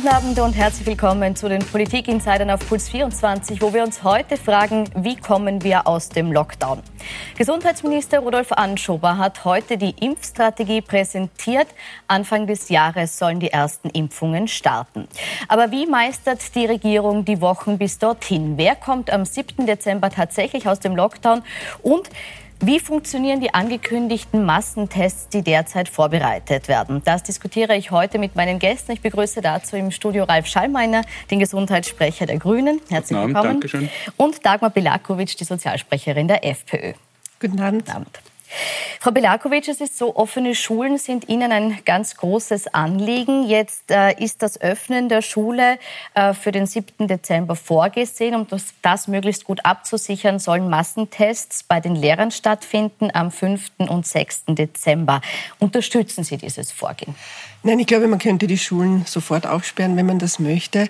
Guten Abend und herzlich willkommen zu den Politik-Insidern auf Puls 24, wo wir uns heute fragen, wie kommen wir aus dem Lockdown? Gesundheitsminister Rudolf Anschober hat heute die Impfstrategie präsentiert. Anfang des Jahres sollen die ersten Impfungen starten. Aber wie meistert die Regierung die Wochen bis dorthin? Wer kommt am 7. Dezember tatsächlich aus dem Lockdown? Und wie funktionieren die angekündigten Massentests, die derzeit vorbereitet werden? Das diskutiere ich heute mit meinen Gästen. Ich begrüße dazu im Studio Ralf Schallmeiner, den Gesundheitssprecher der Grünen. Herzlich Guten willkommen. Abend, Dankeschön. Und Dagmar Bilakovic, die Sozialsprecherin der FPÖ. Guten Abend. Guten Abend. Frau Belakovic, es ist so, offene Schulen sind Ihnen ein ganz großes Anliegen. Jetzt äh, ist das Öffnen der Schule äh, für den 7. Dezember vorgesehen. Um das, das, möglichst gut abzusichern, sollen Massentests bei den Lehrern stattfinden am 5. und 6. Dezember. Unterstützen Sie dieses Vorgehen? Nein, ich glaube, man könnte die Schulen sofort aufsperren, wenn man das möchte.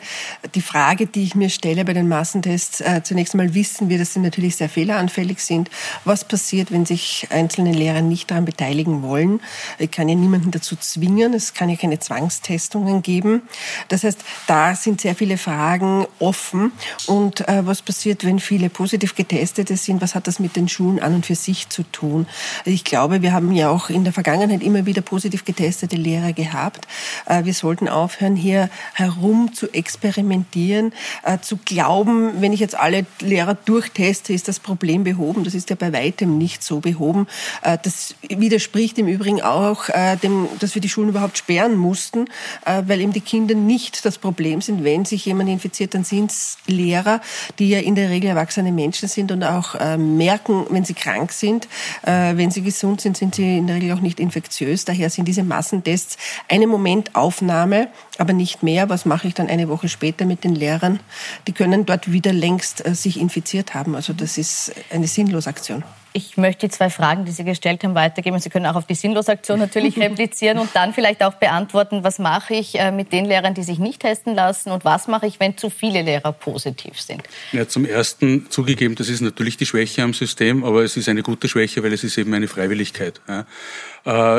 Die Frage, die ich mir stelle bei den Massentests, äh, zunächst einmal wissen wir, dass sie natürlich sehr fehleranfällig sind. Was passiert, wenn sich einzelne Lehrer nicht daran beteiligen wollen? Ich kann ja niemanden dazu zwingen. Es kann ja keine Zwangstestungen geben. Das heißt, da sind sehr viele Fragen offen. Und äh, was passiert, wenn viele positiv Getestete sind? Was hat das mit den Schulen an und für sich zu tun? Ich glaube, wir haben ja auch in der Vergangenheit immer wieder positiv getestete Lehrer gehabt gehabt. Äh, wir sollten aufhören, hier herum zu experimentieren, äh, zu glauben, wenn ich jetzt alle Lehrer durchteste, ist das Problem behoben. Das ist ja bei weitem nicht so behoben. Äh, das widerspricht im Übrigen auch dem, dass wir die Schulen überhaupt sperren mussten, weil eben die Kinder nicht das Problem sind. Wenn sich jemand infiziert, dann sind es Lehrer, die ja in der Regel erwachsene Menschen sind und auch merken, wenn sie krank sind. Wenn sie gesund sind, sind sie in der Regel auch nicht infektiös. Daher sind diese Massentests eine Momentaufnahme, aber nicht mehr. Was mache ich dann eine Woche später mit den Lehrern? Die können dort wieder längst äh, sich infiziert haben. Also das ist eine sinnlose Aktion. Ich möchte die zwei Fragen, die Sie gestellt haben, weitergeben. Sie können auch auf die Sinnlosaktion natürlich replizieren und dann vielleicht auch beantworten, was mache ich äh, mit den Lehrern, die sich nicht testen lassen und was mache ich, wenn zu viele Lehrer positiv sind? Ja, zum Ersten zugegeben, das ist natürlich die Schwäche am System, aber es ist eine gute Schwäche, weil es ist eben eine Freiwilligkeit.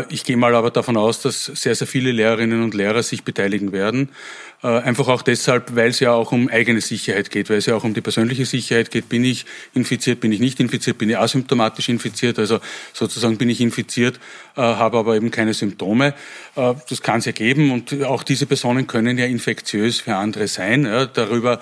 Ich gehe mal aber davon aus, dass sehr, sehr viele Lehrerinnen und Lehrer sich beteiligen werden. Äh, einfach auch deshalb, weil es ja auch um eigene Sicherheit geht, weil es ja auch um die persönliche Sicherheit geht. Bin ich infiziert, bin ich nicht infiziert, bin ich asymptomatisch infiziert, also sozusagen bin ich infiziert, äh, habe aber eben keine Symptome. Äh, das kann es ja geben und auch diese Personen können ja infektiös für andere sein. Darüber,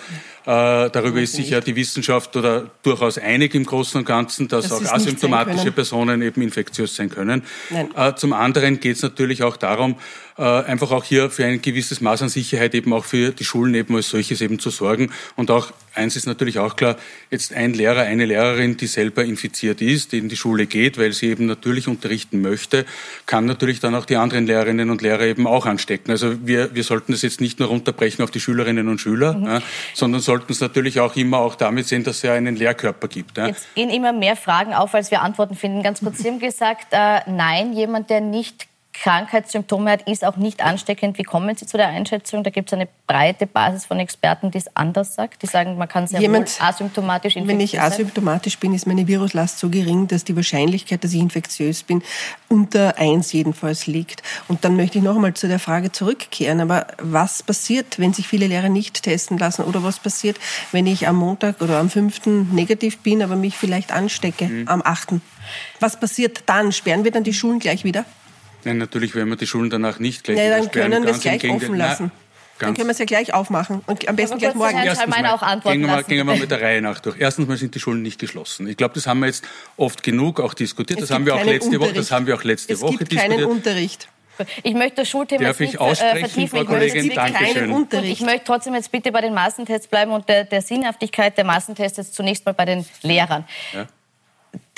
darüber ist sich ja die Wissenschaft oder durchaus einig im Großen und Ganzen, dass das auch asymptomatische Personen eben infektiös sein können. Nein. Zum anderen geht es natürlich auch darum, einfach auch hier für ein gewisses Maß an Sicherheit eben auch für die Schulen eben als solches eben zu sorgen. Und auch eins ist natürlich auch klar, jetzt ein Lehrer, eine Lehrerin, die selber infiziert ist, die in die Schule geht, weil sie eben natürlich unterrichten möchte, kann natürlich dann auch die anderen Lehrerinnen und Lehrer eben auch anstecken. Also wir, wir sollten das jetzt nicht nur runterbrechen auf die Schülerinnen und Schüler, mhm. ja, sondern sollten es natürlich auch immer auch damit sehen, dass es ja einen Lehrkörper gibt. Ja. Jetzt gehen immer mehr Fragen auf, als wir Antworten finden. Ganz kurz, Sie haben gesagt, äh, nein, jemand, der nicht Krankheitssymptome hat, ist auch nicht ansteckend. Wie kommen Sie zu der Einschätzung? Da gibt es eine breite Basis von Experten, die es anders sagt. Die sagen, man kann sehr Jemand, wohl asymptomatisch infektiös Wenn ich asymptomatisch bin, ist meine Viruslast so gering, dass die Wahrscheinlichkeit, dass ich infektiös bin, unter eins jedenfalls liegt. Und dann möchte ich noch einmal zu der Frage zurückkehren. Aber was passiert, wenn sich viele Lehrer nicht testen lassen? Oder was passiert, wenn ich am Montag oder am 5. negativ bin, aber mich vielleicht anstecke mhm. am 8.? Was passiert dann? Sperren wir dann die Schulen gleich wieder? Nein, natürlich werden wir die Schulen danach nicht gleich ja, dann können wir es gleich offen lassen. Dann können wir es ja gleich aufmachen und am besten gleich morgen. Erstens mal, auch antworten gehen, wir, gehen wir mit der Reihe nach durch. Erstens mal sind die Schulen nicht geschlossen. Ich glaube, das haben wir jetzt oft genug auch diskutiert. Das haben wir auch letzte Woche. Das haben wir auch letzte es Woche gibt diskutiert. keinen Unterricht. Ich möchte das Schulthema Darf ich nicht äh, vertiefen. Frau Kollegin, Dankeschön. Ich möchte trotzdem jetzt bitte bei den Massentests bleiben und der, der Sinnhaftigkeit der Massentests jetzt zunächst mal bei den Lehrern. Ja.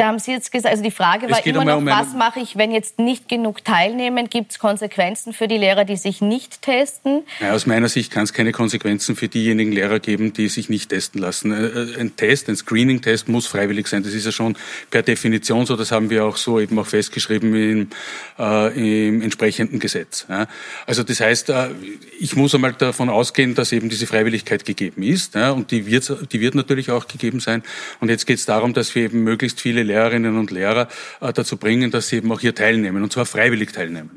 Da haben Sie jetzt gesagt, also die Frage war immer noch, um was mache ich, wenn jetzt nicht genug teilnehmen? Gibt es Konsequenzen für die Lehrer, die sich nicht testen? Ja, aus meiner Sicht kann es keine Konsequenzen für diejenigen Lehrer geben, die sich nicht testen lassen. Äh, äh, ein Test, ein Screening-Test muss freiwillig sein. Das ist ja schon per Definition so. Das haben wir auch so eben auch festgeschrieben im, äh, im entsprechenden Gesetz. Ja. Also das heißt, äh, ich muss einmal davon ausgehen, dass eben diese Freiwilligkeit gegeben ist. Ja, und die wird, die wird natürlich auch gegeben sein. Und jetzt geht es darum, dass wir eben möglichst viele Lehrerinnen und Lehrer äh, dazu bringen, dass sie eben auch hier teilnehmen und zwar freiwillig teilnehmen.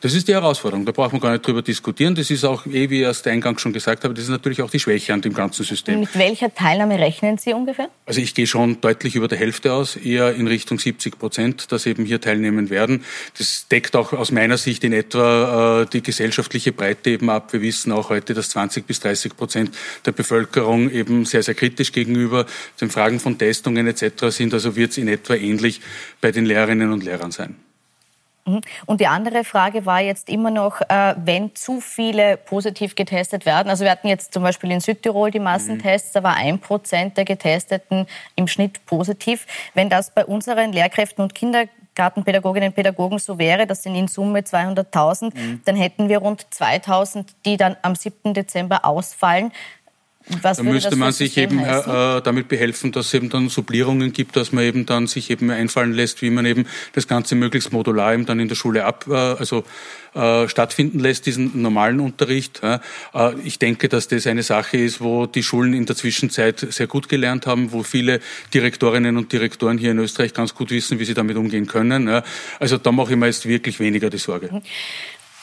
Das ist die Herausforderung. Da braucht man gar nicht drüber diskutieren. Das ist auch, eh, wie ich erst eingangs schon gesagt habe, das ist natürlich auch die Schwäche an dem ganzen System. Mit welcher Teilnahme rechnen Sie ungefähr? Also ich gehe schon deutlich über der Hälfte aus, eher in Richtung 70 Prozent, dass eben hier teilnehmen werden. Das deckt auch aus meiner Sicht in etwa äh, die gesellschaftliche Breite eben ab. Wir wissen auch heute, dass 20 bis 30 Prozent der Bevölkerung eben sehr, sehr kritisch gegenüber den Fragen von Testungen etc. sind. Also wird es in etwa ähnlich bei den Lehrerinnen und Lehrern sein. Mhm. Und die andere Frage war jetzt immer noch, äh, wenn zu viele positiv getestet werden. Also wir hatten jetzt zum Beispiel in Südtirol die Massentests, da war ein Prozent der Getesteten im Schnitt positiv. Wenn das bei unseren Lehrkräften und Kindergartenpädagoginnen und Pädagogen so wäre, das sind in Summe 200.000, mhm. dann hätten wir rund 2.000, die dann am 7. Dezember ausfallen. Was da müsste man sich eben äh, äh, damit behelfen, dass es eben dann Supplierungen gibt, dass man eben dann sich eben einfallen lässt, wie man eben das Ganze möglichst modular eben dann in der Schule ab, äh, also äh, stattfinden lässt, diesen normalen Unterricht. Äh, ich denke, dass das eine Sache ist, wo die Schulen in der Zwischenzeit sehr gut gelernt haben, wo viele Direktorinnen und Direktoren hier in Österreich ganz gut wissen, wie sie damit umgehen können. Also da mache ich mir jetzt wirklich weniger die Sorge.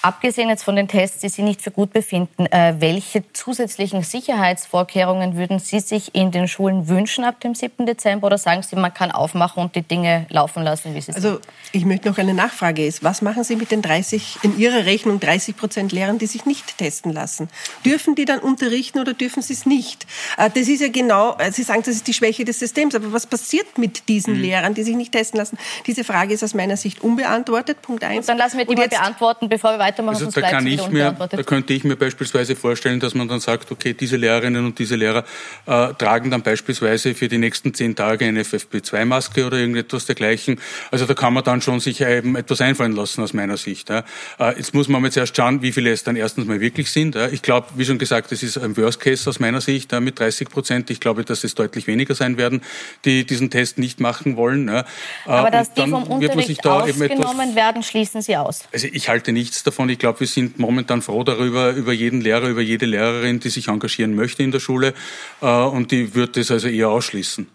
Abgesehen jetzt von den Tests, die Sie nicht für gut befinden, äh, welche zusätzlichen Sicherheitsvorkehrungen würden Sie sich in den Schulen wünschen ab dem 7. Dezember? Oder sagen Sie, man kann aufmachen und die Dinge laufen lassen, wie sie also, sind? Also ich möchte noch eine Nachfrage ist, was machen Sie mit den 30, in Ihrer Rechnung 30 Prozent Lehrern, die sich nicht testen lassen? Dürfen die dann unterrichten oder dürfen sie es nicht? Äh, das ist ja genau, äh, Sie sagen, das ist die Schwäche des Systems, aber was passiert mit diesen mhm. Lehrern, die sich nicht testen lassen? Diese Frage ist aus meiner Sicht unbeantwortet, Punkt eins. Und dann lassen wir die mal beantworten, bevor wir weitermachen. Also da, kann ich mir, da könnte ich mir beispielsweise vorstellen, dass man dann sagt, okay, diese Lehrerinnen und diese Lehrer äh, tragen dann beispielsweise für die nächsten zehn Tage eine FFP2-Maske oder irgendetwas dergleichen. Also da kann man dann schon sich eben etwas einfallen lassen aus meiner Sicht. Ja. Äh, jetzt muss man jetzt erst schauen, wie viele es dann erstens mal wirklich sind. Ja. Ich glaube, wie schon gesagt, das ist ein Worst Case aus meiner Sicht ja, mit 30 Prozent. Ich glaube, dass es deutlich weniger sein werden, die diesen Test nicht machen wollen. Ja. Aber äh, dass die vom Unterricht ausgenommen werden, schließen Sie aus? Also ich halte nichts davon. Ich glaube, wir sind momentan froh darüber, über jeden Lehrer, über jede Lehrerin, die sich engagieren möchte in der Schule. Äh, und die wird das also eher ausschließen.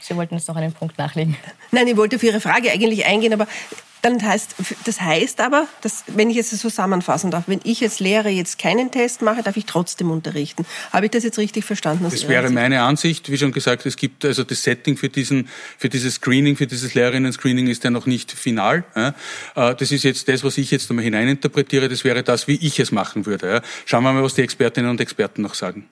Sie wollten jetzt noch einen Punkt nachlegen. Nein, ich wollte auf Ihre Frage eigentlich eingehen, aber dann heißt, das heißt aber, dass, wenn ich es so zusammenfassen darf, wenn ich als Lehrer jetzt keinen Test mache, darf ich trotzdem unterrichten. Habe ich das jetzt richtig verstanden? Das wäre meine Ansicht. Wie schon gesagt, es gibt also das Setting für diesen, für dieses Screening, für dieses Lehrerinnen-Screening ist ja noch nicht final. Äh, das ist jetzt das, was ich jetzt einmal hineininterpretiere. Das wäre das, wie ich es machen würde. Schauen wir mal, was die Expertinnen und Experten noch sagen.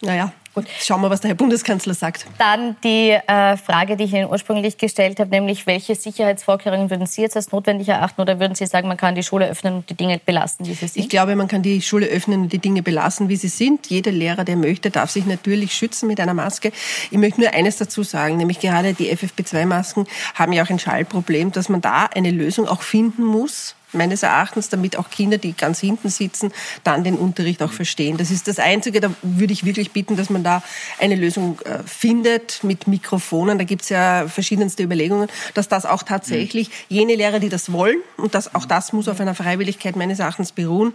Naja, gut. Schauen wir, was der Herr Bundeskanzler sagt. Dann die äh, Frage, die ich Ihnen ursprünglich gestellt habe, nämlich welche Sicherheitsvorkehrungen würden Sie jetzt als notwendig erachten oder würden Sie sagen, man kann die Schule öffnen und die Dinge belassen, wie sie sind? Ich glaube, man kann die Schule öffnen und die Dinge belassen, wie sie sind. Jeder Lehrer, der möchte, darf sich natürlich schützen mit einer Maske. Ich möchte nur eines dazu sagen, nämlich gerade die FFP2-Masken haben ja auch ein Schallproblem, dass man da eine Lösung auch finden muss meines Erachtens, damit auch Kinder, die ganz hinten sitzen, dann den Unterricht auch verstehen. Das ist das Einzige, da würde ich wirklich bitten, dass man da eine Lösung äh, findet mit Mikrofonen. Da gibt es ja verschiedenste Überlegungen, dass das auch tatsächlich jene Lehrer, die das wollen, und das, auch das muss auf einer Freiwilligkeit meines Erachtens beruhen,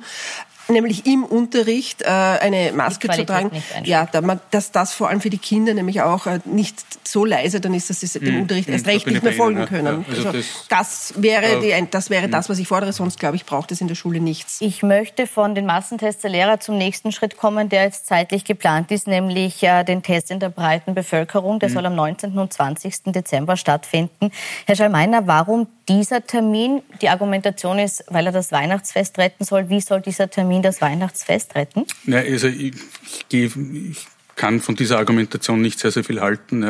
nämlich im Unterricht äh, eine Maske zu tragen. Ja, dass das vor allem für die Kinder nämlich auch äh, nicht so leise dann ist, dass sie dem hm, Unterricht hm, erst recht nicht mehr folgen können. Ja, also also das, das, wäre, die, das, wäre hm. das, was ich fordere. Sonst, glaube ich, braucht es in der Schule nichts. Ich möchte von den Massentests der Lehrer zum nächsten Schritt kommen, der jetzt zeitlich geplant ist, nämlich äh, den Test in der breiten Bevölkerung. Der hm. soll am 19. und 20. Dezember stattfinden. Herr Schallmeiner, warum dieser Termin? Die Argumentation ist, weil er das Weihnachtsfest retten soll. Wie soll dieser Termin das Weihnachtsfest retten? Na, also ich, ich, ich kann von dieser Argumentation nicht sehr, sehr viel halten.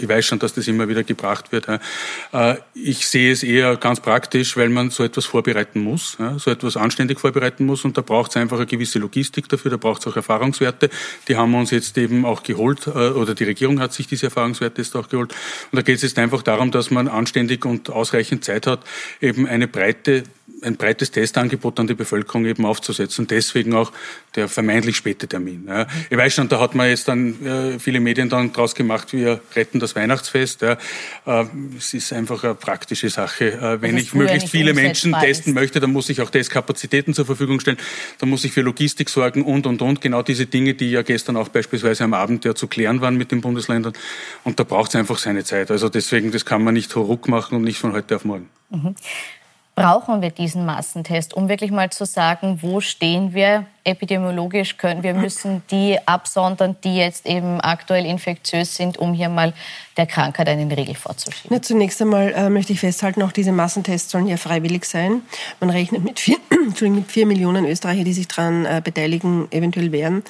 Ich weiß schon, dass das immer wieder gebracht wird. Äh, ich sehe es eher ganz praktisch, weil man so etwas vorbereiten muss, so etwas anständig vorbereiten muss und da braucht es einfach eine gewisse Logistik dafür, da braucht es auch Erfahrungswerte. Die haben wir uns jetzt eben auch geholt äh, oder die Regierung hat sich diese Erfahrungswerte jetzt auch geholt. Und da geht es jetzt einfach darum, dass man anständig und ausreichend Zeit hat, eben eine breite ein breites Testangebot an die Bevölkerung eben aufzusetzen. Deswegen auch der vermeintlich späte Termin. Ja. Ich weiß schon, da hat man jetzt dann äh, viele Medien dann draus gemacht, wir retten das Weihnachtsfest. Ja. Äh, es ist einfach eine praktische Sache. Äh, wenn ich möglichst viele Menschen testen ist. möchte, dann muss ich auch Testkapazitäten zur Verfügung stellen. Dann muss ich für Logistik sorgen und, und, und. Genau diese Dinge, die ja gestern auch beispielsweise am Abend ja zu klären waren mit den Bundesländern. Und da braucht es einfach seine Zeit. Also deswegen, das kann man nicht ruck machen und nicht von heute auf morgen. Mhm brauchen wir diesen Massentest, um wirklich mal zu sagen, wo stehen wir epidemiologisch können. Wir müssen die absondern, die jetzt eben aktuell infektiös sind, um hier mal der Krankheit einen Riegel vorzuschieben. Ja, zunächst einmal äh, möchte ich festhalten, auch diese Massentests sollen ja freiwillig sein. Man rechnet mit vier, mit vier Millionen Österreicher, die sich daran äh, beteiligen, eventuell werden.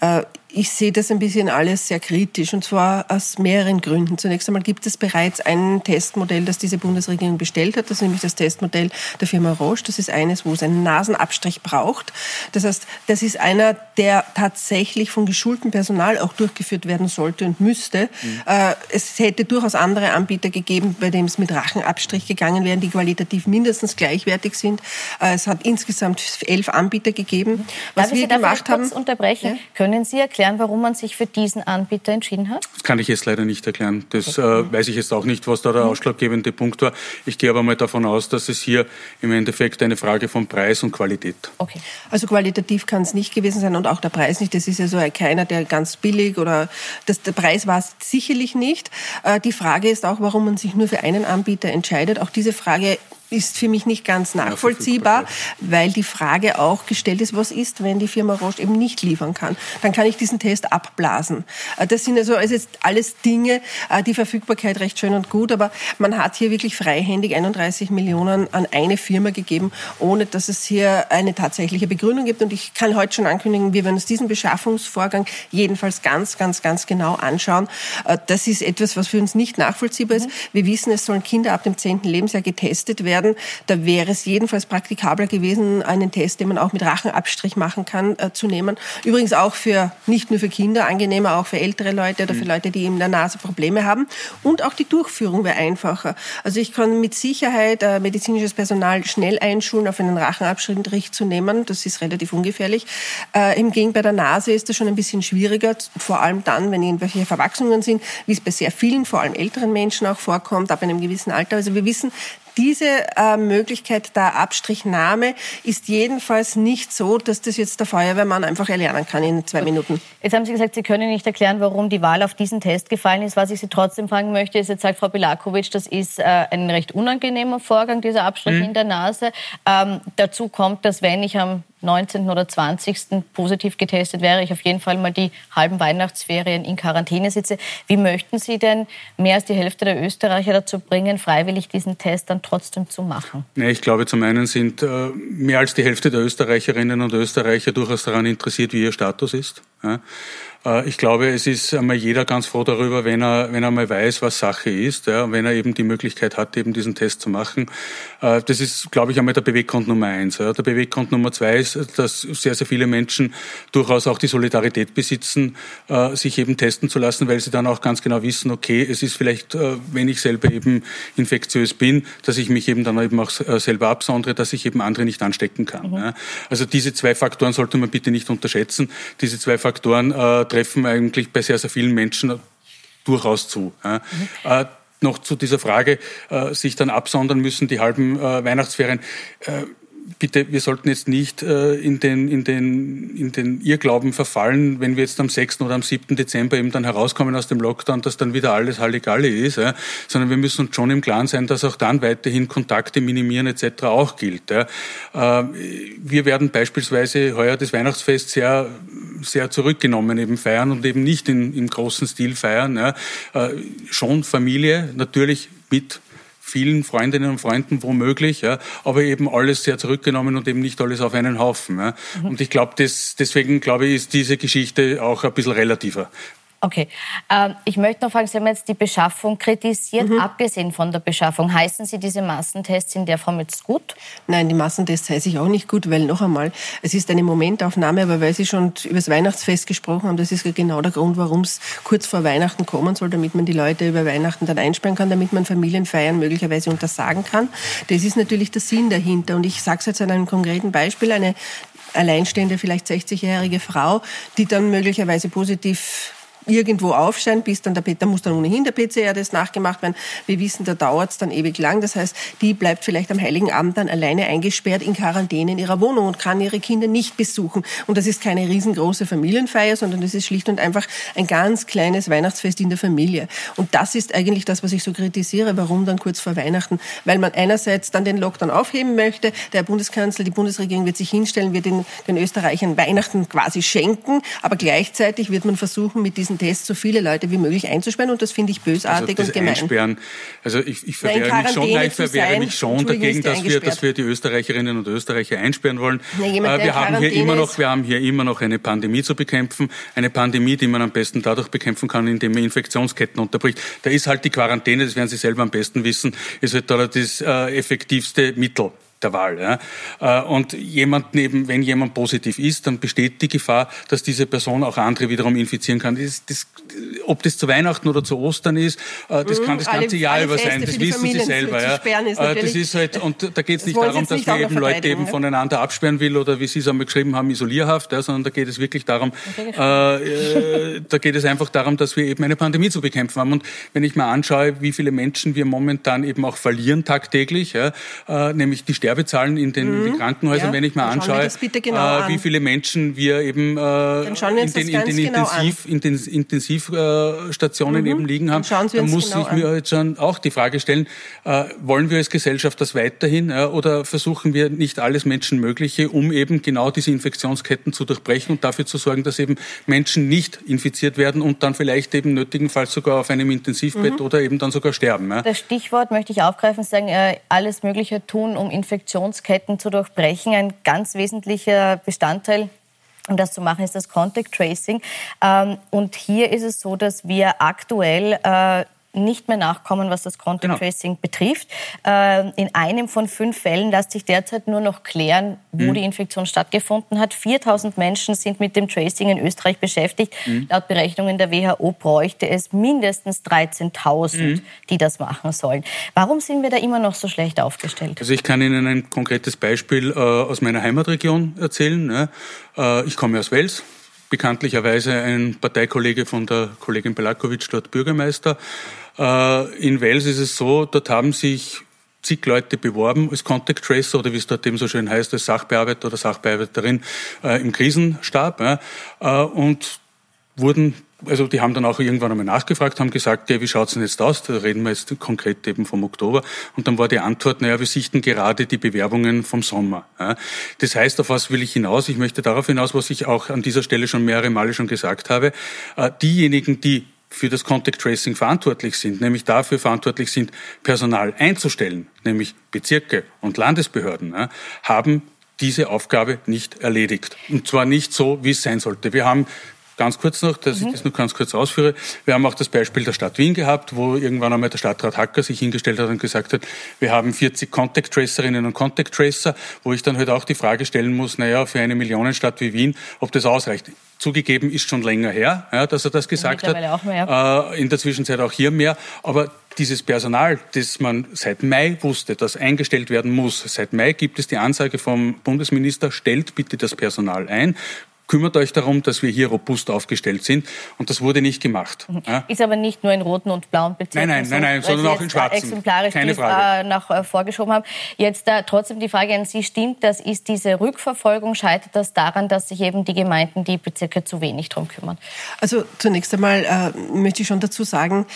Äh, ich sehe das ein bisschen alles sehr kritisch und zwar aus mehreren Gründen. Zunächst einmal gibt es bereits ein Testmodell, das diese Bundesregierung bestellt hat. Das ist nämlich das Testmodell der Firma Roche. Das ist eines, wo es einen Nasenabstrich braucht. Das heißt, das ist einer, der tatsächlich von geschultem Personal auch durchgeführt werden sollte und müsste. Mhm. Äh, es hätte durchaus andere Anbieter gegeben, bei denen es mit Rachenabstrich gegangen wäre, die qualitativ mindestens gleichwertig sind. Äh, es hat insgesamt elf Anbieter gegeben. Was Darf wir ich Sie gemacht haben, kurz unterbrechen? Ja? Können Sie erklären, warum man sich für diesen Anbieter entschieden hat? Das kann ich jetzt leider nicht erklären. Das okay. äh, weiß ich jetzt auch nicht, was da der mhm. ausschlaggebende Punkt war. Ich gehe aber mal davon aus, dass es hier im Endeffekt eine Frage von Preis und Qualität. Okay. Also qualitativ kann es nicht gewesen sein und auch der Preis nicht. Das ist ja so keiner, der ganz billig oder das, der Preis war es sicherlich nicht. Äh, die Frage ist auch, warum man sich nur für einen Anbieter entscheidet. Auch diese Frage ist für mich nicht ganz nachvollziehbar, weil die Frage auch gestellt ist, was ist, wenn die Firma Roche eben nicht liefern kann? Dann kann ich diesen Test abblasen. Äh, das sind also, alles Dinge, äh, die Verfügbarkeit recht schön und gut, aber man hat hier wirklich freihändig 31 Millionen an eine Firma gegeben, ohne dass es hier eine tatsächliche Begründung gibt. Und ich kann heute schon ankündigen, wir werden uns diesen Beschaffungsvorgang jedenfalls ganz, ganz, ganz genau anschauen. Äh, das ist etwas, was für uns nicht nachvollziehbar ist. Mhm. Wir wissen, es sollen Kinder ab dem 10. Lebensjahr getestet werden werden. Da wäre es jedenfalls praktikabler gewesen, einen Test, den man auch mit Rachenabstrich machen kann, äh, zu nehmen. Übrigens auch für, nicht nur für Kinder, angenehmer auch für ältere Leute oder für mhm. Leute, die in der Nase Probleme haben. Und auch die Durchführung wäre einfacher. Also ich kann mit Sicherheit äh, medizinisches Personal schnell einschulen, auf einen Rachenabstrich zu nehmen. Das ist relativ ungefährlich. Äh, Hingegen bei der Nase ist das schon ein bisschen schwieriger, vor allem dann, wenn irgendwelche Verwachsungen sind, wie es bei sehr vielen, vor allem älteren Menschen auch vorkommt, ab einem gewissen Alter. Also wir wissen, diese äh, Möglichkeit der Abstrichnahme ist jedenfalls nicht so, dass das jetzt der Feuerwehrmann einfach erlernen kann in zwei Minuten. Jetzt haben Sie gesagt, Sie können nicht erklären, warum die Wahl auf diesen Test gefallen ist. Was ich Sie trotzdem fragen möchte, ist, jetzt sagt Frau Bilakovic, das ist äh, ein recht unangenehmer Vorgang, dieser Abstrich mhm. in der Nase. Ähm, dazu kommt, dass wenn ich am 19. oder 20. positiv getestet wäre, ich auf jeden Fall mal die halben Weihnachtsferien in Quarantäne sitze. Wie möchten Sie denn mehr als die Hälfte der Österreicher dazu bringen, freiwillig diesen Test dann trotzdem zu machen? Ja, ich glaube, zum einen sind äh, mehr als die Hälfte der Österreicherinnen und Österreicher durchaus daran interessiert, wie ihr Status ist. Äh, ich glaube, es ist einmal jeder ganz froh darüber, wenn er, wenn er mal weiß, was Sache ist, ja, wenn er eben die Möglichkeit hat, eben diesen Test zu machen. Äh, das ist, glaube ich, einmal der Beweggrund Nummer eins. Der Beweggrund Nummer zwei ist, dass sehr, sehr viele Menschen durchaus auch die Solidarität besitzen, äh, sich eben testen zu lassen, weil sie dann auch ganz genau wissen, okay, es ist vielleicht, wenn ich selber eben infektiös bin, dass ich mich eben dann eben auch selber absondere, dass ich eben andere nicht anstecken kann. Mhm. Also diese zwei Faktoren sollte man bitte nicht unterschätzen. Diese zwei Faktoren treffen eigentlich bei sehr, sehr vielen Menschen durchaus zu. Mhm. Äh, noch zu dieser Frage, äh, sich dann absondern müssen, die halben äh, Weihnachtsferien. Bitte, wir sollten jetzt nicht äh, in, den, in, den, in den Irrglauben verfallen, wenn wir jetzt am 6. oder am 7. Dezember eben dann herauskommen aus dem Lockdown, dass dann wieder alles Halligalli ist, ja? sondern wir müssen uns schon im Klaren sein, dass auch dann weiterhin Kontakte minimieren etc. auch gilt. Ja? Äh, wir werden beispielsweise heuer das Weihnachtsfest sehr, sehr zurückgenommen eben feiern und eben nicht in, im großen Stil feiern. Ja? Äh, schon Familie, natürlich mit vielen Freundinnen und Freunden womöglich, ja, aber eben alles sehr zurückgenommen und eben nicht alles auf einen Haufen. Ja. Mhm. Und ich glaube, deswegen glaube ich, ist diese Geschichte auch ein bisschen relativer. Okay. Ähm, ich möchte noch fragen, Sie haben jetzt die Beschaffung kritisiert. Mhm. Abgesehen von der Beschaffung, heißen Sie diese Massentests in der Form jetzt gut? Nein, die Massentests heiße ich auch nicht gut, weil noch einmal, es ist eine Momentaufnahme, aber weil Sie schon über das Weihnachtsfest gesprochen haben, das ist genau der Grund, warum es kurz vor Weihnachten kommen soll, damit man die Leute über Weihnachten dann einsperren kann, damit man Familienfeiern möglicherweise untersagen kann. Das ist natürlich der Sinn dahinter. Und ich sage es jetzt an einem konkreten Beispiel. Eine alleinstehende, vielleicht 60-jährige Frau, die dann möglicherweise positiv irgendwo aufscheint, bis dann der da muss dann ohnehin der PCR das nachgemacht werden. Wir wissen, da dauert es dann ewig lang. Das heißt, die bleibt vielleicht am Heiligen Abend dann alleine eingesperrt in Quarantäne in ihrer Wohnung und kann ihre Kinder nicht besuchen. Und das ist keine riesengroße Familienfeier, sondern das ist schlicht und einfach ein ganz kleines Weihnachtsfest in der Familie. Und das ist eigentlich das, was ich so kritisiere. Warum dann kurz vor Weihnachten? Weil man einerseits dann den Lockdown aufheben möchte. Der Bundeskanzler, die Bundesregierung wird sich hinstellen, wird den, den Österreichern Weihnachten quasi schenken. Aber gleichzeitig wird man versuchen, mit diesen diesen Test so viele Leute wie möglich einzusperren und das finde ich bösartig also und gemein. Einsperren, also ich, ich verwehre mich schon, ich verwehre mich schon dagegen, dass wir, dass wir die Österreicherinnen und Österreicher einsperren wollen. Na, jemand, äh, wir haben hier immer noch, wir haben hier immer noch eine Pandemie zu bekämpfen, eine Pandemie, die man am besten dadurch bekämpfen kann, indem man Infektionsketten unterbricht. Da ist halt die Quarantäne, das werden Sie selber am besten wissen, ist halt da das äh, effektivste Mittel der Wahl. Ja. Äh, und jemand neben, wenn jemand positiv ist, dann besteht die Gefahr, dass diese Person auch andere wiederum infizieren kann. Das, das, ob das zu Weihnachten oder zu Ostern ist, äh, das kann das ganze alle, Jahr alle über sein. Das wissen Sie selber. Ja. Ist äh, das ist halt, und da geht es nicht darum, dass man eben Leute eben voneinander absperren will oder wie Sie es einmal geschrieben haben, isolierhaft, ja, sondern da geht es wirklich darum, äh, da geht es einfach darum, dass wir eben eine Pandemie zu bekämpfen haben. Und wenn ich mir anschaue, wie viele Menschen wir momentan eben auch verlieren tagtäglich, ja, äh, nämlich die Sterben Sterbezahlen in den, mhm. den Krankenhäusern, ja, wenn ich mir anschaue, genau äh, wie viele Menschen wir eben äh, in den, in den genau Intensiv, in den Intensivstationen mhm. eben liegen haben, dann muss genau ich mir jetzt schon auch die Frage stellen, äh, wollen wir als Gesellschaft das weiterhin äh, oder versuchen wir nicht alles Menschenmögliche, um eben genau diese Infektionsketten zu durchbrechen und dafür zu sorgen, dass eben Menschen nicht infiziert werden und dann vielleicht eben nötigenfalls sogar auf einem Intensivbett mhm. oder eben dann sogar sterben. Ja. Das Stichwort möchte ich aufgreifen, sagen, äh, alles Mögliche tun, um Infektionen Infektionsketten zu durchbrechen. Ein ganz wesentlicher Bestandteil um das zu machen, ist das Contact Tracing. Ähm, und hier ist es so, dass wir aktuell äh, nicht mehr nachkommen, was das Contact genau. Tracing betrifft. Ähm, in einem von fünf Fällen lässt sich derzeit nur noch klären, wo mhm. die Infektion stattgefunden hat. 4000 Menschen sind mit dem Tracing in Österreich beschäftigt. Mhm. Laut Berechnungen der WHO bräuchte es mindestens 13.000, mhm. die das machen sollen. Warum sind wir da immer noch so schlecht aufgestellt? Also ich kann Ihnen ein konkretes Beispiel äh, aus meiner Heimatregion erzählen. Ne? Äh, ich komme aus Wels, bekanntlicherweise ein Parteikollege von der Kollegin Belakovic, dort Bürgermeister. Äh, in Wales ist es so, dort haben sich zig Leute beworben als Contact Tracer oder wie es dort eben so schön heißt, als Sachbearbeiter oder Sachbearbeiterin äh, im Krisenstab äh, und wurden also die haben dann auch irgendwann einmal nachgefragt, haben gesagt, ja, wie schaut's denn jetzt aus? Da reden wir jetzt konkret eben vom Oktober. Und dann war die Antwort, naja, wir sichten gerade die Bewerbungen vom Sommer. Ja. Das heißt, auf was will ich hinaus? Ich möchte darauf hinaus, was ich auch an dieser Stelle schon mehrere Male schon gesagt habe. Äh, diejenigen, die für das Contact Tracing verantwortlich sind, nämlich dafür verantwortlich sind, Personal einzustellen, nämlich Bezirke und Landesbehörden, haben diese Aufgabe nicht erledigt. Und zwar nicht so, wie es sein sollte. Wir haben Ganz kurz noch, dass mhm. ich das nur ganz kurz ausführe. Wir haben auch das Beispiel der Stadt Wien gehabt, wo irgendwann einmal der Stadtrat Hacker sich hingestellt hat und gesagt hat, wir haben 40 Contact Tracerinnen und Contact Tracer, wo ich dann halt auch die Frage stellen muss, naja, für eine Millionenstadt wie Wien, ob das ausreicht. Zugegeben ist schon länger her, ja, dass er das gesagt hat. Auch mehr. Äh, in der Zwischenzeit auch hier mehr. Aber dieses Personal, das man seit Mai wusste, das eingestellt werden muss, seit Mai gibt es die Ansage vom Bundesminister, stellt bitte das Personal ein kümmert euch darum, dass wir hier robust aufgestellt sind. Und das wurde nicht gemacht. Mhm. Ist aber nicht nur in roten und blauen Bezirken. Nein, nein, nein, nein sondern auch in schwarzen. Exemplarisch Keine Frage. Nach äh, vorgeschoben haben. Jetzt äh, trotzdem die Frage an Sie, stimmt das? Ist diese Rückverfolgung, scheitert das daran, dass sich eben die Gemeinden, die Bezirke zu wenig drum kümmern? Also zunächst einmal äh, möchte ich schon dazu sagen,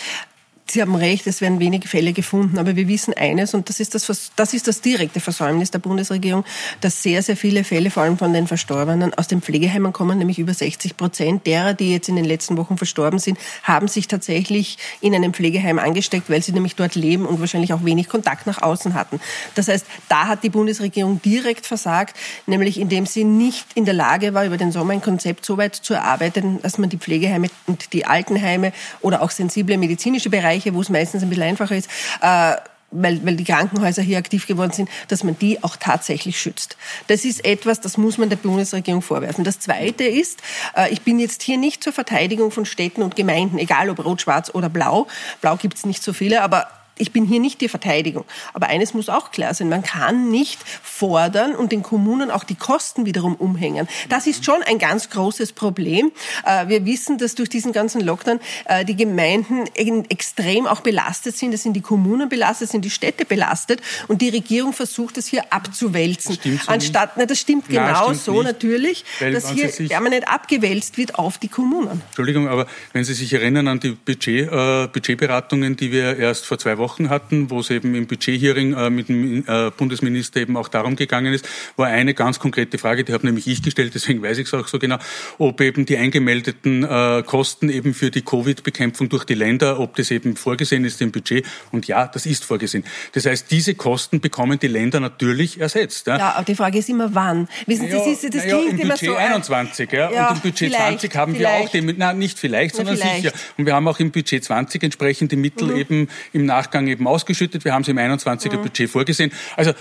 Sie haben recht, es werden wenige Fälle gefunden, aber wir wissen eines, und das ist das, das ist das direkte Versäumnis der Bundesregierung, dass sehr, sehr viele Fälle, vor allem von den Verstorbenen, aus den Pflegeheimen kommen, nämlich über 60 Prozent derer, die jetzt in den letzten Wochen verstorben sind, haben sich tatsächlich in einem Pflegeheim angesteckt, weil sie nämlich dort leben und wahrscheinlich auch wenig Kontakt nach außen hatten. Das heißt, da hat die Bundesregierung direkt versagt, nämlich indem sie nicht in der Lage war, über den Sommer ein Konzept so weit zu erarbeiten, dass man die Pflegeheime und die Altenheime oder auch sensible medizinische Bereiche, wo es meistens ein bisschen einfacher ist, äh, weil, weil die Krankenhäuser hier aktiv geworden sind, dass man die auch tatsächlich schützt. Das ist etwas, das muss man der Bundesregierung vorwerfen. Das Zweite ist, äh, ich bin jetzt hier nicht zur Verteidigung von Städten und Gemeinden, egal ob rot, schwarz oder blau. Blau gibt es nicht so viele, aber ich bin hier nicht die Verteidigung. Aber eines muss auch klar sein, man kann nicht fordern und den Kommunen auch die Kosten wiederum umhängen. Das ist schon ein ganz großes Problem. Äh, wir wissen, dass durch diesen ganzen Lockdown äh, die Gemeinden extrem auch belastet sind. Es sind die Kommunen belastet, sind die Städte belastet und die Regierung versucht es hier abzuwälzen. Das so Anstatt, na, das stimmt Nein, genau stimmt so nicht, natürlich, dass hier permanent abgewälzt wird auf die Kommunen. Entschuldigung, aber wenn Sie sich erinnern an die Budget, äh, Budgetberatungen, die wir erst vor zwei Wochen Wochen hatten, wo es eben im Budgethearing äh, mit dem äh, Bundesminister eben auch darum gegangen ist, war eine ganz konkrete Frage, die habe nämlich ich gestellt, deswegen weiß ich es auch so genau, ob eben die eingemeldeten äh, Kosten eben für die Covid-Bekämpfung durch die Länder, ob das eben vorgesehen ist im Budget. Und ja, das ist vorgesehen. Das heißt, diese Kosten bekommen die Länder natürlich ersetzt. Ja, ja aber die Frage ist immer, wann. Wissen Sie, das, ist, das ja, klingt im immer Budget so. 21, ja, ja, und im Budget 20 haben wir auch, die, na, nicht vielleicht, sondern vielleicht. sicher. Und wir haben auch im Budget 20 entsprechende Mittel mhm. eben im Nachgang Ausgang eben ausgeschüttet. Wir haben es im 21er mhm. Budget vorgesehen. Also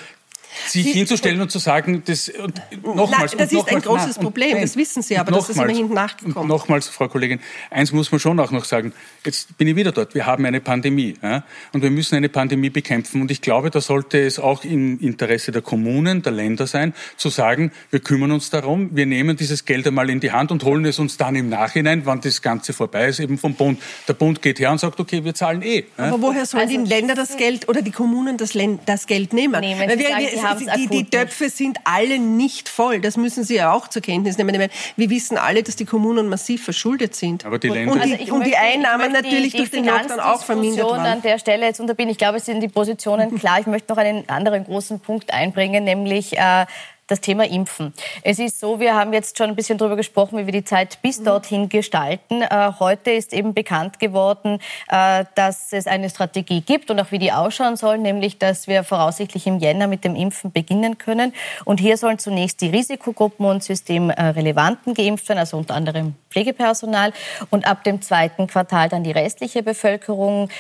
sich Sie, hinzustellen und zu sagen, das und nochmals. Das ist ein großes na, Problem, nein, das wissen Sie, aber das ist immerhin nachgekommen. nochmals, Frau Kollegin, eins muss man schon auch noch sagen. Jetzt bin ich wieder dort. Wir haben eine Pandemie ja, und wir müssen eine Pandemie bekämpfen. Und ich glaube, da sollte es auch im Interesse der Kommunen, der Länder sein, zu sagen, wir kümmern uns darum, wir nehmen dieses Geld einmal in die Hand und holen es uns dann im Nachhinein, wann das Ganze vorbei ist, eben vom Bund. Der Bund geht her und sagt, okay, wir zahlen eh. Ja. Aber woher sollen also, die Länder das Geld oder die Kommunen das, das Geld nehmen? nehmen Weil wir, wir, die, die Töpfe sind alle nicht voll. Das müssen Sie ja auch zur Kenntnis nehmen. Meine, wir wissen alle, dass die Kommunen massiv verschuldet sind. Aber die Länder und, die, also und die Einnahmen natürlich die, durch den Lockdown auch vermindert waren. an der Stelle jetzt unterbinden. Ich glaube, es sind die Positionen klar. Ich möchte noch einen anderen großen Punkt einbringen, nämlich äh, das Thema Impfen. Es ist so, wir haben jetzt schon ein bisschen darüber gesprochen, wie wir die Zeit bis mhm. dorthin gestalten. Äh, heute ist eben bekannt geworden, äh, dass es eine Strategie gibt und auch wie die ausschauen soll, nämlich dass wir voraussichtlich im Jänner mit dem Impfen beginnen können. Und hier sollen zunächst die Risikogruppen und systemrelevanten geimpft werden, also unter anderem Pflegepersonal. Und ab dem zweiten Quartal dann die restliche Bevölkerung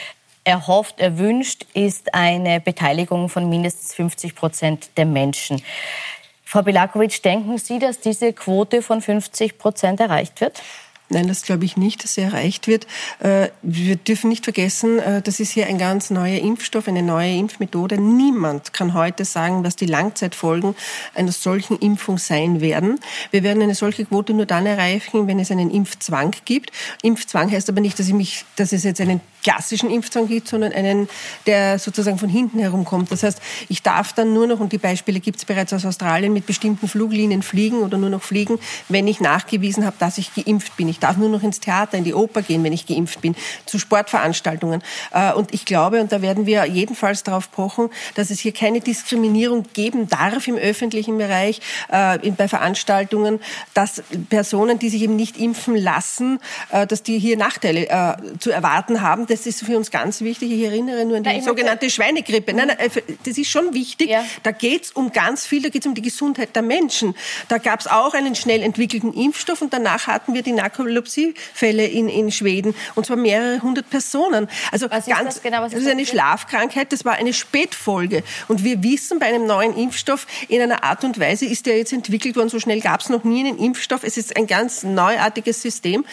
erhofft, erwünscht ist eine Beteiligung von mindestens 50 Prozent der Menschen. Frau Bilakovic, denken Sie, dass diese Quote von 50 Prozent erreicht wird? Nein, das glaube ich nicht, dass sie erreicht wird. Äh, wir dürfen nicht vergessen, äh, das ist hier ein ganz neuer Impfstoff, eine neue Impfmethode. Niemand kann heute sagen, was die Langzeitfolgen einer solchen Impfung sein werden. Wir werden eine solche Quote nur dann erreichen, wenn es einen Impfzwang gibt. Impfzwang heißt aber nicht, dass, ich mich, dass es jetzt einen klassischen Impfzwang gibt, sondern einen, der sozusagen von hinten herum kommt. Das heißt, ich darf dann nur noch, und die Beispiele gibt es bereits aus Australien, mit bestimmten Fluglinien fliegen oder nur noch fliegen, wenn ich nachgewiesen habe, dass ich geimpft bin. Darf nur noch ins Theater, in die Oper gehen, wenn ich geimpft bin, zu Sportveranstaltungen. Äh, und ich glaube, und da werden wir jedenfalls darauf pochen, dass es hier keine Diskriminierung geben darf im öffentlichen Bereich, äh, bei Veranstaltungen, dass Personen, die sich eben nicht impfen lassen, äh, dass die hier Nachteile zu erwarten haben das ist für uns ganz wichtig. Ich erinnere nur an die ja, sogenannte Schweinegrippe. Nein, nein, das ist schon wichtig. Ja. Da geht es um ganz viel, da geht es um die Gesundheit der Menschen. Da gab es auch einen schnell entwickelten Impfstoff und danach hatten wir die Narkolepsie-Fälle in, in Schweden und zwar mehrere hundert Personen. Also was ganz, das, genau, das ist eine Schlafkrankheit, das war eine Spätfolge. Und wir wissen, bei einem neuen Impfstoff in einer Art und Weise ist der jetzt entwickelt worden, so schnell gab es noch nie einen Impfstoff. Es ist ein ganz neuartiges System.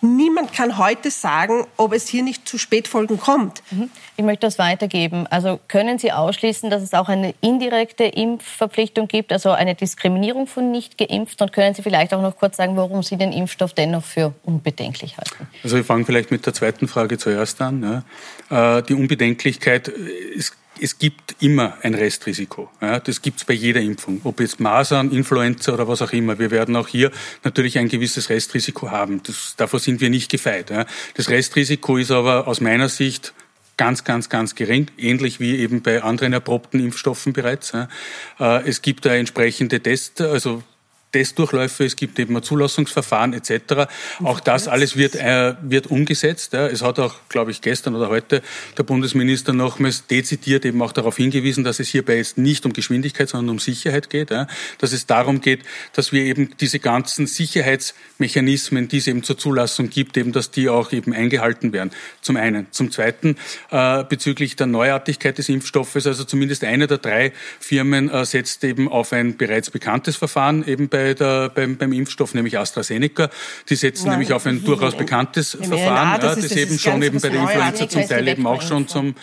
Niemand kann heute sagen, ob es hier nicht zu Spätfolgen kommt. Mhm. Ich möchte das weitergeben. Also können Sie ausschließen, dass es auch eine indirekte Impfverpflichtung gibt, also eine Diskriminierung von nicht geimpft? Und können Sie vielleicht auch noch kurz sagen, warum Sie den Impfstoff dennoch für unbedenklich halten? Also wir fangen vielleicht mit der zweiten Frage zuerst an. Ja. Äh, die Unbedenklichkeit ist es gibt immer ein Restrisiko. Ja, das gibt es bei jeder Impfung, ob jetzt Masern, Influenza oder was auch immer. Wir werden auch hier natürlich ein gewisses Restrisiko haben. Das, davor sind wir nicht gefeit. Ja. Das Restrisiko ist aber aus meiner Sicht ganz, ganz, ganz gering, ähnlich wie eben bei anderen erprobten Impfstoffen bereits. Äh, es gibt da entsprechende Tests, also Testdurchläufe, es gibt eben ein Zulassungsverfahren etc. Auch das alles wird, äh, wird umgesetzt. Ja. Es hat auch, glaube ich, gestern oder heute der Bundesminister nochmals dezidiert eben auch darauf hingewiesen, dass es hierbei jetzt nicht um Geschwindigkeit, sondern um Sicherheit geht. Ja. Dass es darum geht, dass wir eben diese ganzen Sicherheitsmechanismen, die es eben zur Zulassung gibt, eben, dass die auch eben eingehalten werden. Zum einen. Zum zweiten, äh, bezüglich der Neuartigkeit des Impfstoffes, also zumindest eine der drei Firmen äh, setzt eben auf ein bereits bekanntes Verfahren eben bei bei der, beim, beim Impfstoff, nämlich AstraZeneca. Die setzen Nein, nämlich auf ein durchaus bekanntes Verfahren, das, ja, das eben schon eben bei der Influenza zum Teil eben auch schon zum,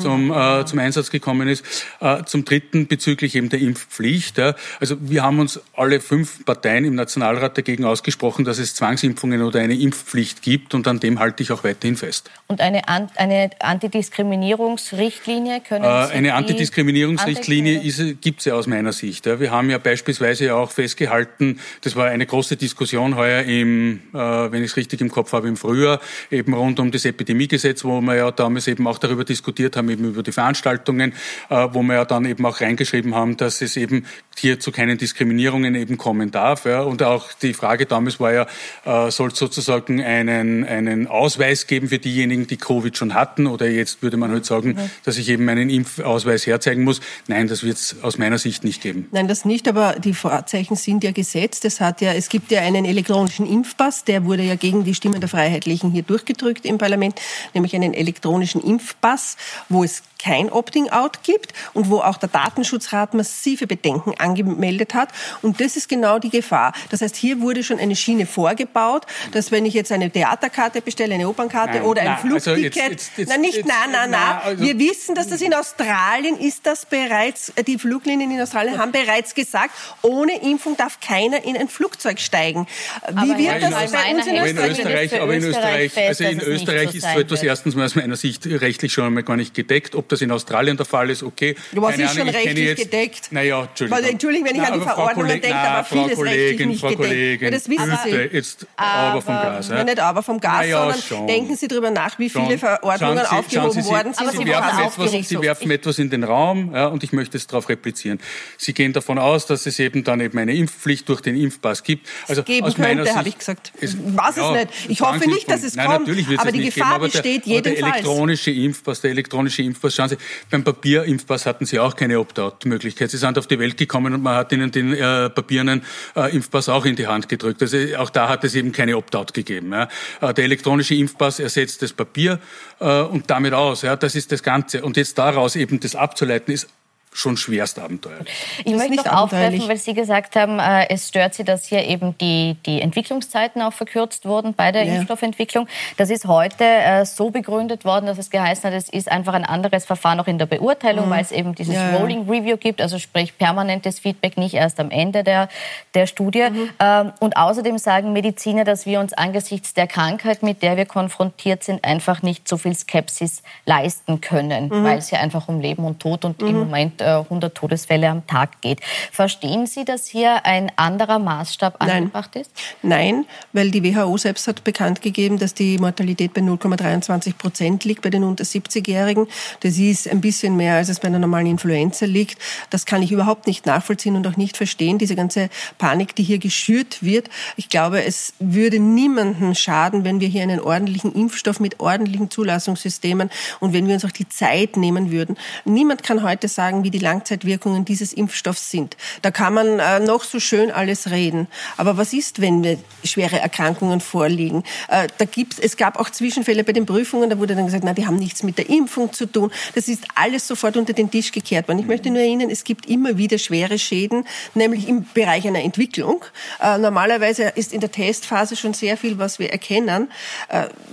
zum, äh, zum Einsatz gekommen ist. Äh, zum Dritten bezüglich eben der Impfpflicht. Ja. Also wir haben uns alle fünf Parteien im Nationalrat dagegen ausgesprochen, dass es Zwangsimpfungen oder eine Impfpflicht gibt und an dem halte ich auch weiterhin fest. Und eine, eine Antidiskriminierungsrichtlinie können äh, Sie Eine Antidiskriminierungsrichtlinie gibt es ja aus meiner Sicht. Ja. Wir haben ja beispielsweise auch festgehalten, gehalten. Das war eine große Diskussion heuer im, äh, wenn ich es richtig im Kopf habe, im Frühjahr, eben rund um das Epidemiegesetz, wo wir ja damals eben auch darüber diskutiert haben, eben über die Veranstaltungen, äh, wo wir ja dann eben auch reingeschrieben haben, dass es eben hier zu keinen Diskriminierungen eben kommen darf. Ja. Und auch die Frage damals war ja, äh, soll es sozusagen einen, einen Ausweis geben für diejenigen, die Covid schon hatten? Oder jetzt würde man halt sagen, mhm. dass ich eben einen Impfausweis herzeigen muss. Nein, das wird es aus meiner Sicht nicht geben. Nein, das nicht, aber die Vorzeichen sind ja gesetzt. Es hat ja, es gibt ja einen elektronischen Impfpass, der wurde ja gegen die Stimmen der Freiheitlichen hier durchgedrückt im Parlament, nämlich einen elektronischen Impfpass, wo es kein Opting-out gibt und wo auch der Datenschutzrat massive Bedenken angemeldet hat. Und das ist genau die Gefahr. Das heißt, hier wurde schon eine Schiene vorgebaut, dass wenn ich jetzt eine Theaterkarte bestelle, eine Opernkarte nein, oder ein nein, Flugticket, also jetzt, jetzt, jetzt, nein, nicht, nein, nein, nein. Also Wir wissen, dass das in Australien ist das bereits, die Fluglinien in Australien haben bereits gesagt, ohne Impfung darf keiner in ein Flugzeug steigen. Wie aber wird das bei uns in Österreich? Aber in Österreich, also in Österreich ist so etwas erstens mal aus meiner Sicht rechtlich schon einmal gar nicht gedeckt. Ob das in Australien der Fall ist, okay. Du was ist schon rechtlich jetzt, gedeckt? Naja, Entschuldigung. Entschuldigung, wenn ich na, an die Verordnungen denke, aber Frau vieles Kollegin, rechtlich nicht Frau gedeckt. Kollegin, ja, das wissen Sie. Jetzt aber vom Gas. Ja? Nicht aber vom Gas, naja, sondern schon. denken Sie darüber nach, wie viele Verordnungen Sie, aufgehoben Sie, worden sind. Aber Sie, werfen etwas, Sie werfen etwas in den Raum ja, und ich möchte es darauf replizieren. Sie gehen davon aus, dass es eben dann eben eine Impfpflicht durch den Impfpass gibt. Also geben aus meiner könnte, habe ich gesagt. Es, weiß es nicht. Ich hoffe nicht, dass es kommt. Aber die Gefahr besteht jedenfalls. Der elektronische Impfpass, der elektronische Impfpass, schauen Sie, beim Papier Impfpass hatten sie auch keine Opt-out-Möglichkeit. Sie sind auf die Welt gekommen und man hat ihnen den äh, papierenden äh, Impfpass auch in die Hand gedrückt. Also auch da hat es eben keine Opt-out gegeben. Ja. Äh, der elektronische Impfpass ersetzt das Papier äh, und damit aus. Ja. Das ist das Ganze. Und jetzt daraus eben das abzuleiten, ist schon schwerst abenteuerlich. Ich möchte noch aufgreifen, weil Sie gesagt haben, äh, es stört Sie, dass hier eben die, die Entwicklungszeiten auch verkürzt wurden bei der ja. Impfstoffentwicklung. Das ist heute äh, so begründet worden, dass es geheißen hat, es ist einfach ein anderes Verfahren auch in der Beurteilung, mhm. weil es eben dieses ja. Rolling Review gibt, also sprich permanentes Feedback, nicht erst am Ende der, der Studie. Mhm. Ähm, und außerdem sagen Mediziner, dass wir uns angesichts der Krankheit, mit der wir konfrontiert sind, einfach nicht so viel Skepsis leisten können, mhm. weil es ja einfach um Leben und Tod und im mhm. Moment 100 Todesfälle am Tag geht. Verstehen Sie, dass hier ein anderer Maßstab angebracht ist? Nein, weil die WHO selbst hat bekannt gegeben, dass die Mortalität bei 0,23 Prozent liegt bei den unter 70-Jährigen. Das ist ein bisschen mehr, als es bei einer normalen Influenza liegt. Das kann ich überhaupt nicht nachvollziehen und auch nicht verstehen, diese ganze Panik, die hier geschürt wird. Ich glaube, es würde niemanden schaden, wenn wir hier einen ordentlichen Impfstoff mit ordentlichen Zulassungssystemen und wenn wir uns auch die Zeit nehmen würden. Niemand kann heute sagen, wie wie die Langzeitwirkungen dieses Impfstoffs sind. Da kann man äh, noch so schön alles reden. Aber was ist, wenn schwere Erkrankungen vorliegen? Äh, da gibt's, es gab auch Zwischenfälle bei den Prüfungen, da wurde dann gesagt, na, die haben nichts mit der Impfung zu tun. Das ist alles sofort unter den Tisch gekehrt worden. Ich möchte nur erinnern, es gibt immer wieder schwere Schäden, nämlich im Bereich einer Entwicklung. Äh, normalerweise ist in der Testphase schon sehr viel, was wir erkennen.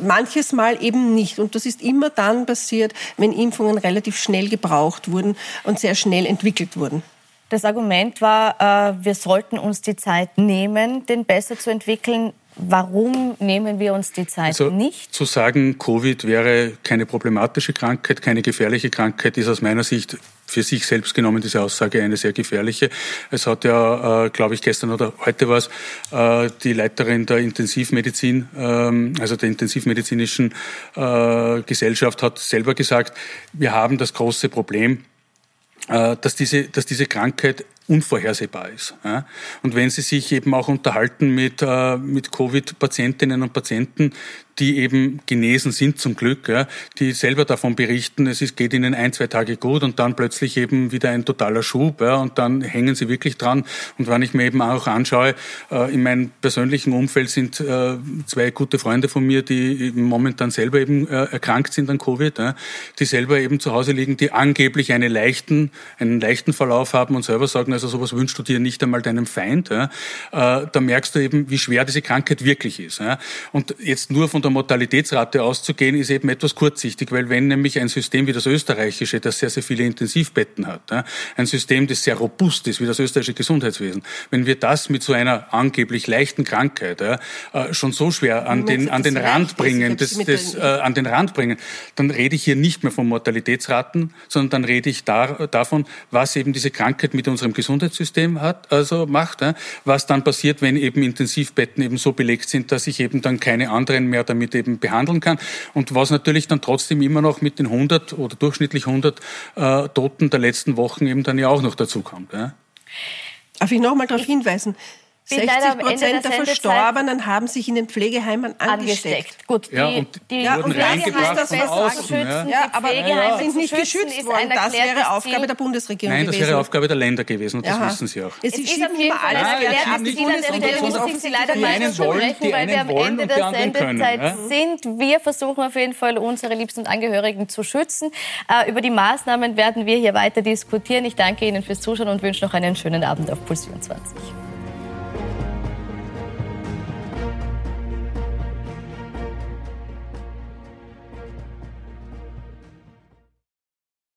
Manches Mal eben nicht. Und das ist immer dann passiert, wenn Impfungen relativ schnell gebraucht wurden und sehr schnell entwickelt wurden. Das Argument war, äh, wir sollten uns die Zeit nehmen, den besser zu entwickeln. Warum nehmen wir uns die Zeit also, nicht? Zu sagen, Covid wäre keine problematische Krankheit, keine gefährliche Krankheit, ist aus meiner Sicht für sich selbst genommen diese Aussage eine sehr gefährliche. Es hat ja, äh, glaube ich, gestern oder heute war es, äh, die Leiterin der Intensivmedizin, ähm, also der intensivmedizinischen äh, Gesellschaft, hat selber gesagt, wir haben das große Problem, dass diese, dass diese Krankheit unvorhersehbar ist. Und wenn Sie sich eben auch unterhalten mit, äh, mit Covid-Patientinnen und Patienten, die eben genesen sind zum Glück, ja, die selber davon berichten, es ist, geht ihnen ein, zwei Tage gut und dann plötzlich eben wieder ein totaler Schub ja, und dann hängen sie wirklich dran. Und wenn ich mir eben auch anschaue, äh, in meinem persönlichen Umfeld sind äh, zwei gute Freunde von mir, die momentan selber eben äh, erkrankt sind an Covid, ja, die selber eben zu Hause liegen, die angeblich einen leichten, einen leichten Verlauf haben und selber sagen, also sowas wünschst du dir nicht einmal deinem Feind. Ja. Äh, da merkst du eben, wie schwer diese Krankheit wirklich ist. Ja. Und jetzt nur von der Mortalitätsrate auszugehen, ist eben etwas kurzsichtig, weil wenn nämlich ein System wie das österreichische, das sehr, sehr viele Intensivbetten hat, ein System, das sehr robust ist, wie das österreichische Gesundheitswesen, wenn wir das mit so einer angeblich leichten Krankheit äh, schon so schwer an den, an den Rand bringen, das, das, äh, an den Rand bringen, dann rede ich hier nicht mehr von Mortalitätsraten, sondern dann rede ich da, davon, was eben diese Krankheit mit unserem Gesundheitssystem hat, also macht, was dann passiert, wenn eben Intensivbetten eben so belegt sind, dass ich eben dann keine anderen mehr damit eben behandeln kann. Und was natürlich dann trotzdem immer noch mit den 100 oder durchschnittlich 100 äh, Toten der letzten Wochen eben dann ja auch noch dazu kommt. Darf ich noch mal darauf hinweisen? 60 Prozent der Verstorbenen haben sich in den Pflegeheimen angesteckt. angesteckt. Gut, die, ja, und die, die wurden reingebracht von außen. Ja. ja, aber die sind nicht geschützt worden. Das wäre Aufgabe der Bundesregierung Nein, gewesen. das wäre Aufgabe der Länder gewesen und das Aha. wissen Sie auch. Es, es ist auf jeden Fall ein erklärtes Ziel an der Stelle, ich Sie leider mal unterbrechen, weil wir am Ende der Sendezeit sind. Wir versuchen auf jeden Fall, unsere liebsten Angehörigen zu schützen. Äh, über die Maßnahmen werden wir hier weiter diskutieren. Ich danke Ihnen fürs Zuschauen und wünsche noch einen schönen Abend auf Puls 24.